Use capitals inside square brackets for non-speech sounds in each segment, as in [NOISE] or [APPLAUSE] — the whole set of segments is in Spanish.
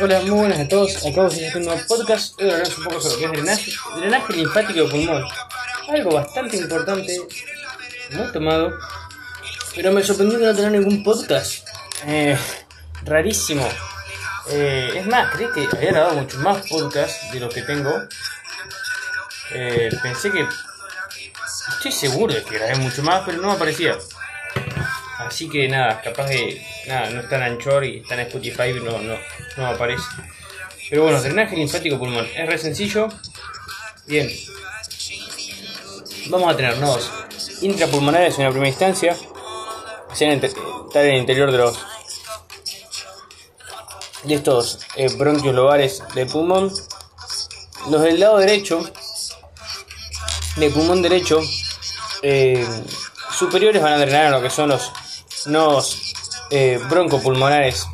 Hola, muy buenas a todos. Acabo de hacer un nuevo podcast. Hoy hablaremos un poco sobre lo que es drenaje, drenaje linfático de pulmón. Algo bastante importante, muy tomado. Pero me sorprendió que no tener ningún podcast. Eh, rarísimo. Eh, es más, creí que había grabado muchos más podcasts de los que tengo. Eh, pensé que. Estoy seguro de que grabé mucho más, pero no me aparecía. Así que nada, capaz que nada, no está en Anchor y está en Spotify no, no, no aparece. Pero bueno, drenaje linfático pulmón. Es re sencillo. Bien. Vamos a tener nodos intrapulmonares en la primera instancia. Estar en el interior de los de estos eh, bronquios lobares del pulmón. Los del lado derecho, del pulmón derecho, eh, superiores van a drenar a lo que son los nodos eh, broncopulmonares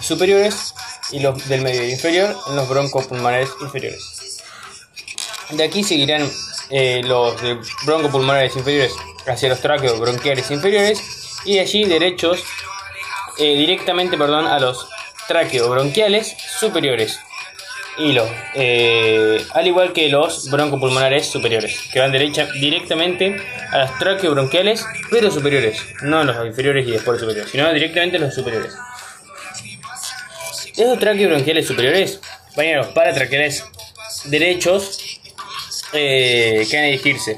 superiores y los del medio inferior en los broncopulmonares inferiores. De aquí seguirán eh, los de broncopulmonares inferiores hacia los tráqueos bronquiales inferiores y de allí derechos eh, directamente perdón, a los bronquiales superiores los, eh, al igual que los broncopulmonares superiores, que van derecha directamente a los bronquiales pero superiores, no los inferiores y después superiores, sino directamente los superiores. Esos bronquiales superiores van a los paratraqueales derechos eh, que van a dirigirse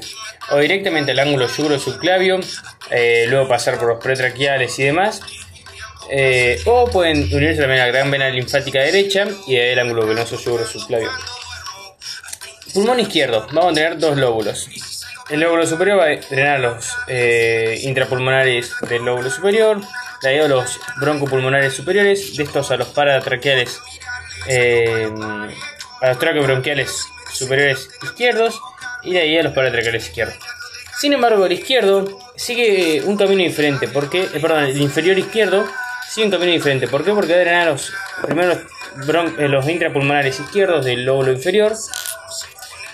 o directamente al ángulo yugro subclavio, eh, luego pasar por los pretraquiales y demás, eh, o pueden unirse también a la gran vena linfática derecha y el ángulo venoso subclavio. Pulmón izquierdo, vamos a tener dos lóbulos. El lóbulo superior va a drenar los eh, intrapulmonares del lóbulo superior, de ahí a los broncopulmonares superiores, de estos a los paratraqueales, eh, a los traqueobronquiales superiores izquierdos y de ahí a los paratraqueales izquierdos. Sin embargo, el izquierdo sigue un camino diferente, porque, perdón, el inferior izquierdo sigue un camino diferente. ¿Por qué? Porque drenar los primeros eh, los intrapulmonares izquierdos del lóbulo inferior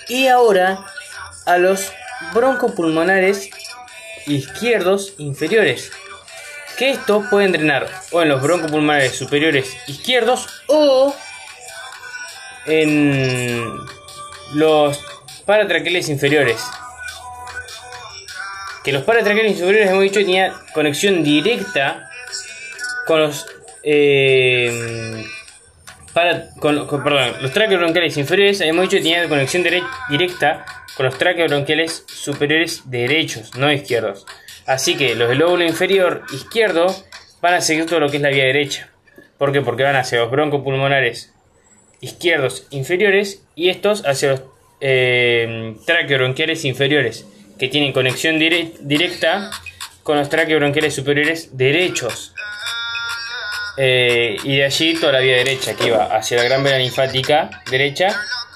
y ahora a los broncopulmonares izquierdos inferiores. Que estos pueden drenar o en los broncopulmonares superiores izquierdos o en los paratraqueles inferiores. Que los paratraqueles inferiores hemos dicho tenía conexión directa con los eh, para, con, perdón, los tráqueos bronquiales inferiores hemos dicho que tenían conexión directa con los tráqueos bronquiales superiores derechos, no izquierdos. Así que los del lóbulo inferior izquierdo van a seguir todo lo que es la vía derecha. ¿Por qué? Porque van hacia los broncopulmonares izquierdos inferiores y estos hacia los eh, bronquiales inferiores, que tienen conexión directa con los bronquiales superiores derechos. Eh, y de allí toda la vía derecha que iba hacia la gran vena linfática derecha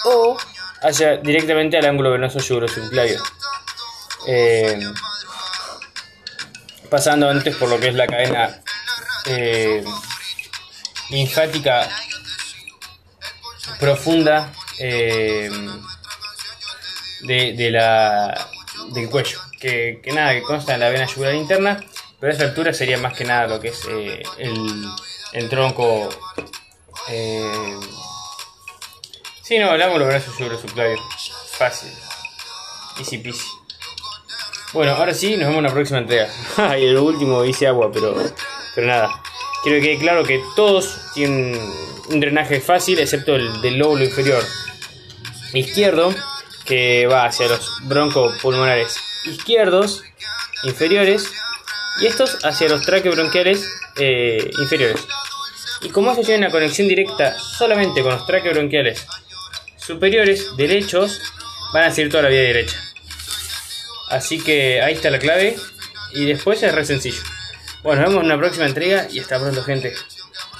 o hacia directamente al ángulo venoso yugrosubclavio. Eh, pasando antes por lo que es la cadena eh, linfática profunda eh, de, la, del cuello, que, que, nada, que consta en la vena yugular interna, pero esa altura sería más que nada lo que es el el tronco. Eh... Sí, no, hablamos los brazos sobre su clave. Fácil. Easy peasy. Bueno, ahora sí, nos vemos en la próxima entrega. [LAUGHS] y el último hice agua, pero, pero nada. Quiero que quede claro que todos tienen un drenaje fácil, excepto el del lóbulo inferior izquierdo, que va hacia los broncopulmonares izquierdos inferiores, y estos hacia los traqueobronquiales eh, inferiores. Y como ellos tienen una conexión directa solamente con los traqueobronquiales superiores derechos, van a seguir toda la vía derecha. Así que ahí está la clave y después es re sencillo. Bueno, nos vemos en una próxima entrega y hasta pronto gente.